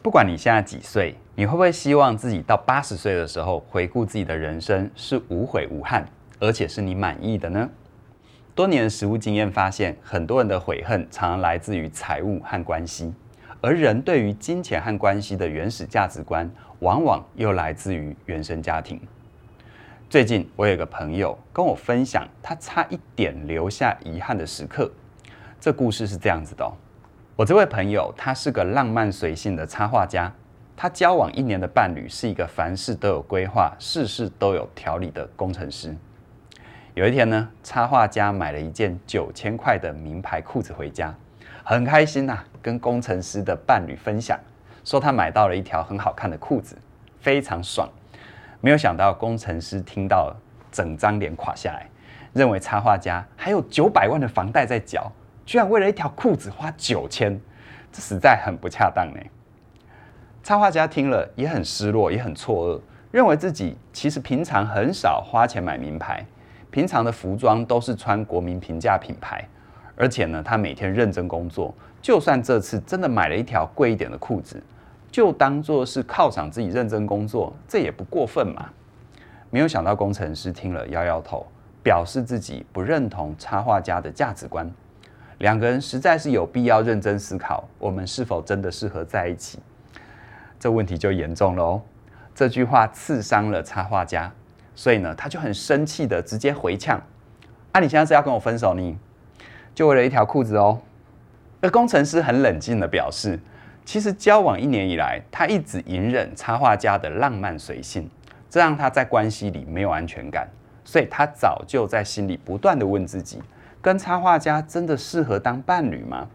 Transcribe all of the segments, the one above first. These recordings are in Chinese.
不管你现在几岁，你会不会希望自己到八十岁的时候，回顾自己的人生是无悔无憾，而且是你满意的呢？多年的实务经验发现，很多人的悔恨常常来自于财务和关系，而人对于金钱和关系的原始价值观，往往又来自于原生家庭。最近我有个朋友跟我分享，他差一点留下遗憾的时刻。这故事是这样子的哦。我这位朋友，他是个浪漫随性的插画家。他交往一年的伴侣是一个凡事都有规划、事事都有条理的工程师。有一天呢，插画家买了一件九千块的名牌裤子回家，很开心呐、啊，跟工程师的伴侣分享，说他买到了一条很好看的裤子，非常爽。没有想到工程师听到整张脸垮下来，认为插画家还有九百万的房贷在缴。居然为了一条裤子花九千，这实在很不恰当呢。插画家听了也很失落，也很错愕，认为自己其实平常很少花钱买名牌，平常的服装都是穿国民平价品牌，而且呢，他每天认真工作，就算这次真的买了一条贵一点的裤子，就当做是犒赏自己认真工作，这也不过分嘛。没有想到工程师听了摇摇头，表示自己不认同插画家的价值观。两个人实在是有必要认真思考，我们是否真的适合在一起？这问题就严重了哦。这句话刺伤了插画家，所以呢，他就很生气的直接回呛：“啊，你现在是要跟我分手你？就为了一条裤子哦？”而工程师很冷静的表示，其实交往一年以来，他一直隐忍插画家的浪漫随性，这让他在关系里没有安全感，所以他早就在心里不断的问自己。跟插画家真的适合当伴侣吗？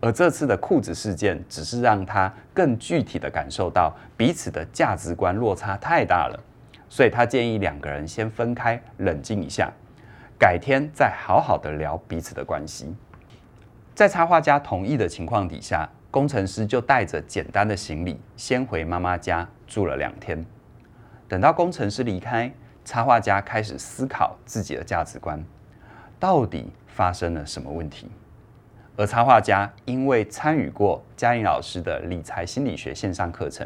而这次的裤子事件，只是让他更具体的感受到彼此的价值观落差太大了，所以他建议两个人先分开，冷静一下，改天再好好的聊彼此的关系。在插画家同意的情况底下，工程师就带着简单的行李，先回妈妈家住了两天。等到工程师离开，插画家开始思考自己的价值观，到底发生了什么问题？而插画家因为参与过嘉玲老师的理财心理学线上课程，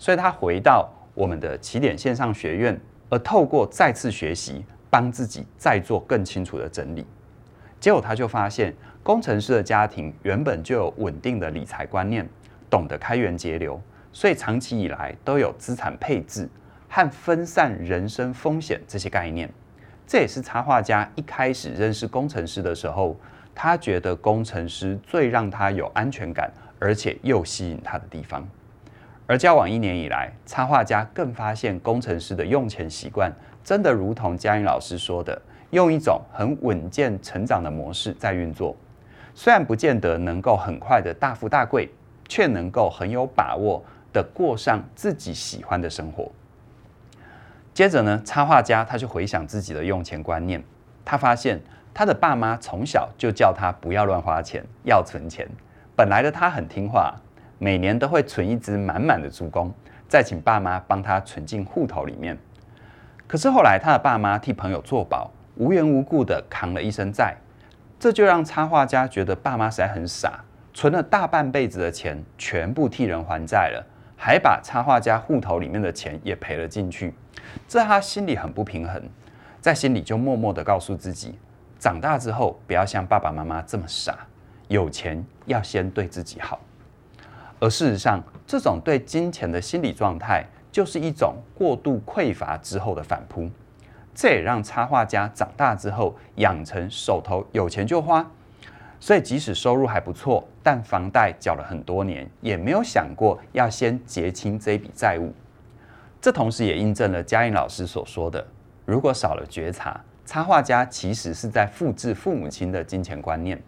所以他回到我们的起点线上学院，而透过再次学习，帮自己再做更清楚的整理。结果他就发现，工程师的家庭原本就有稳定的理财观念，懂得开源节流，所以长期以来都有资产配置和分散人生风险这些概念。这也是插画家一开始认识工程师的时候，他觉得工程师最让他有安全感，而且又吸引他的地方。而交往一年以来，插画家更发现工程师的用钱习惯真的如同嘉玲老师说的，用一种很稳健成长的模式在运作。虽然不见得能够很快的大富大贵，却能够很有把握的过上自己喜欢的生活。接着呢，插画家他就回想自己的用钱观念，他发现他的爸妈从小就叫他不要乱花钱，要存钱。本来的他很听话，每年都会存一支满满的猪公，再请爸妈帮他存进户头里面。可是后来他的爸妈替朋友做保，无缘无故的扛了一身债，这就让插画家觉得爸妈实在很傻，存了大半辈子的钱全部替人还债了，还把插画家户头里面的钱也赔了进去。这他心里很不平衡，在心里就默默地告诉自己，长大之后不要像爸爸妈妈这么傻，有钱要先对自己好。而事实上，这种对金钱的心理状态，就是一种过度匮乏之后的反扑。这也让插画家长大之后养成手头有钱就花，所以即使收入还不错，但房贷缴了很多年，也没有想过要先结清这笔债务。这同时也印证了嘉颖老师所说的：如果少了觉察，插画家其实是在复制父母亲的金钱观念，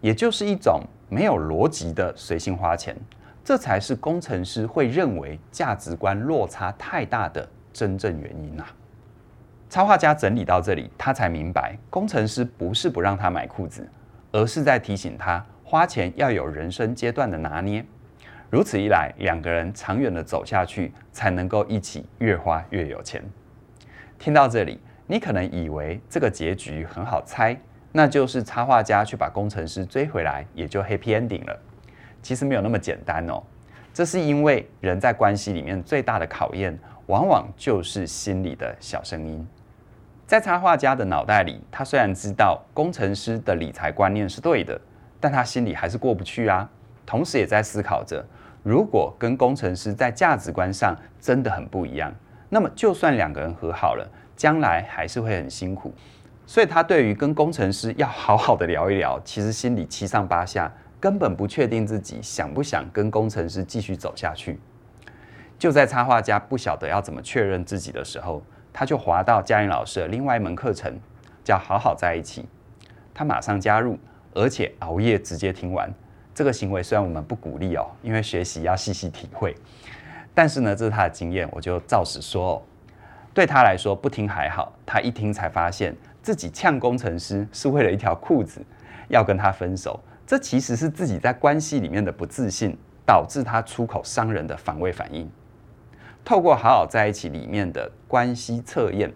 也就是一种没有逻辑的随性花钱。这才是工程师会认为价值观落差太大的真正原因啊！插画家整理到这里，他才明白，工程师不是不让他买裤子，而是在提醒他花钱要有人生阶段的拿捏。如此一来，两个人长远的走下去，才能够一起越花越有钱。听到这里，你可能以为这个结局很好猜，那就是插画家去把工程师追回来，也就 happy ending 了。其实没有那么简单哦。这是因为人在关系里面最大的考验，往往就是心里的小声音。在插画家的脑袋里，他虽然知道工程师的理财观念是对的，但他心里还是过不去啊。同时也在思考着，如果跟工程师在价值观上真的很不一样，那么就算两个人和好了，将来还是会很辛苦。所以他对于跟工程师要好好的聊一聊，其实心里七上八下，根本不确定自己想不想跟工程师继续走下去。就在插画家不晓得要怎么确认自己的时候，他就滑到嘉玲老师的另外一门课程，叫《好好在一起》。他马上加入，而且熬夜直接听完。这个行为虽然我们不鼓励哦，因为学习要细细体会，但是呢，这是他的经验，我就照实说哦。对他来说，不听还好，他一听才发现自己呛工程师是为了一条裤子，要跟他分手。这其实是自己在关系里面的不自信，导致他出口伤人的防卫反应。透过好好在一起里面的关系测验，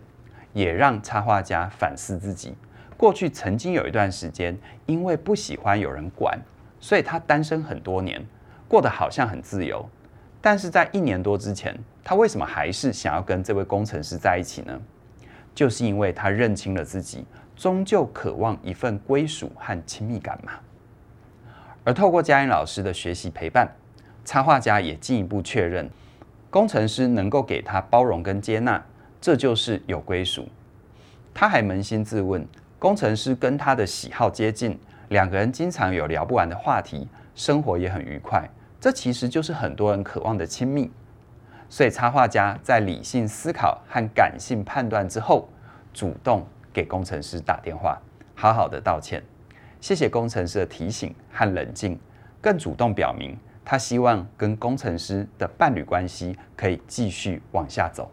也让插画家反思自己过去曾经有一段时间，因为不喜欢有人管。所以他单身很多年，过得好像很自由，但是在一年多之前，他为什么还是想要跟这位工程师在一起呢？就是因为他认清了自己，终究渴望一份归属和亲密感嘛。而透过嘉音老师的学习陪伴，插画家也进一步确认，工程师能够给他包容跟接纳，这就是有归属。他还扪心自问，工程师跟他的喜好接近。两个人经常有聊不完的话题，生活也很愉快，这其实就是很多人渴望的亲密。所以插画家在理性思考和感性判断之后，主动给工程师打电话，好好的道歉，谢谢工程师的提醒和冷静，更主动表明他希望跟工程师的伴侣关系可以继续往下走。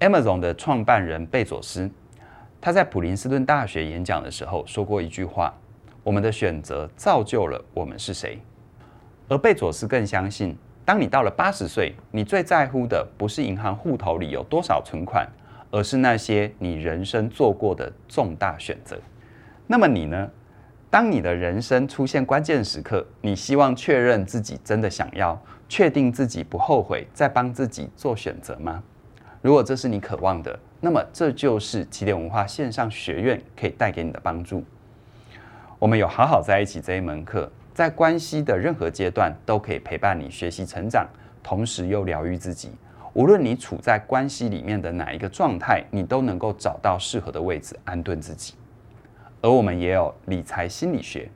Amazon 的创办人贝佐斯，他在普林斯顿大学演讲的时候说过一句话。我们的选择造就了我们是谁，而贝佐斯更相信，当你到了八十岁，你最在乎的不是银行户头里有多少存款，而是那些你人生做过的重大选择。那么你呢？当你的人生出现关键时刻，你希望确认自己真的想要，确定自己不后悔，再帮自己做选择吗？如果这是你渴望的，那么这就是起点文化线上学院可以带给你的帮助。我们有好好在一起这一门课，在关系的任何阶段都可以陪伴你学习成长，同时又疗愈自己。无论你处在关系里面的哪一个状态，你都能够找到适合的位置安顿自己。而我们也有理财心理学，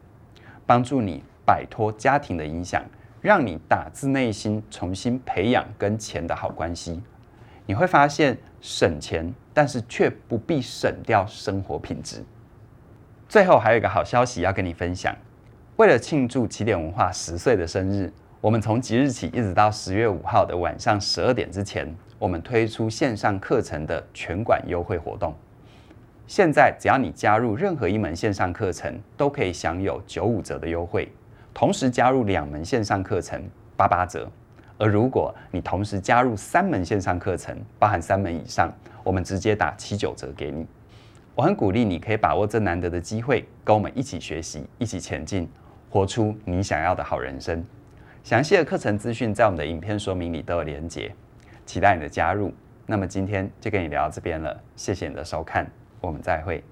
帮助你摆脱家庭的影响，让你打自内心重新培养跟钱的好关系。你会发现省钱，但是却不必省掉生活品质。最后还有一个好消息要跟你分享，为了庆祝起点文化十岁的生日，我们从即日起一直到十月五号的晚上十二点之前，我们推出线上课程的全馆优惠活动。现在只要你加入任何一门线上课程，都可以享有九五折的优惠，同时加入两门线上课程八八折。而如果你同时加入三门线上课程，包含三门以上，我们直接打七九折给你。我很鼓励你，可以把握这难得的机会，跟我们一起学习，一起前进，活出你想要的好人生。详细的课程资讯在我们的影片说明里都有连结，期待你的加入。那么今天就跟你聊到这边了，谢谢你的收看，我们再会。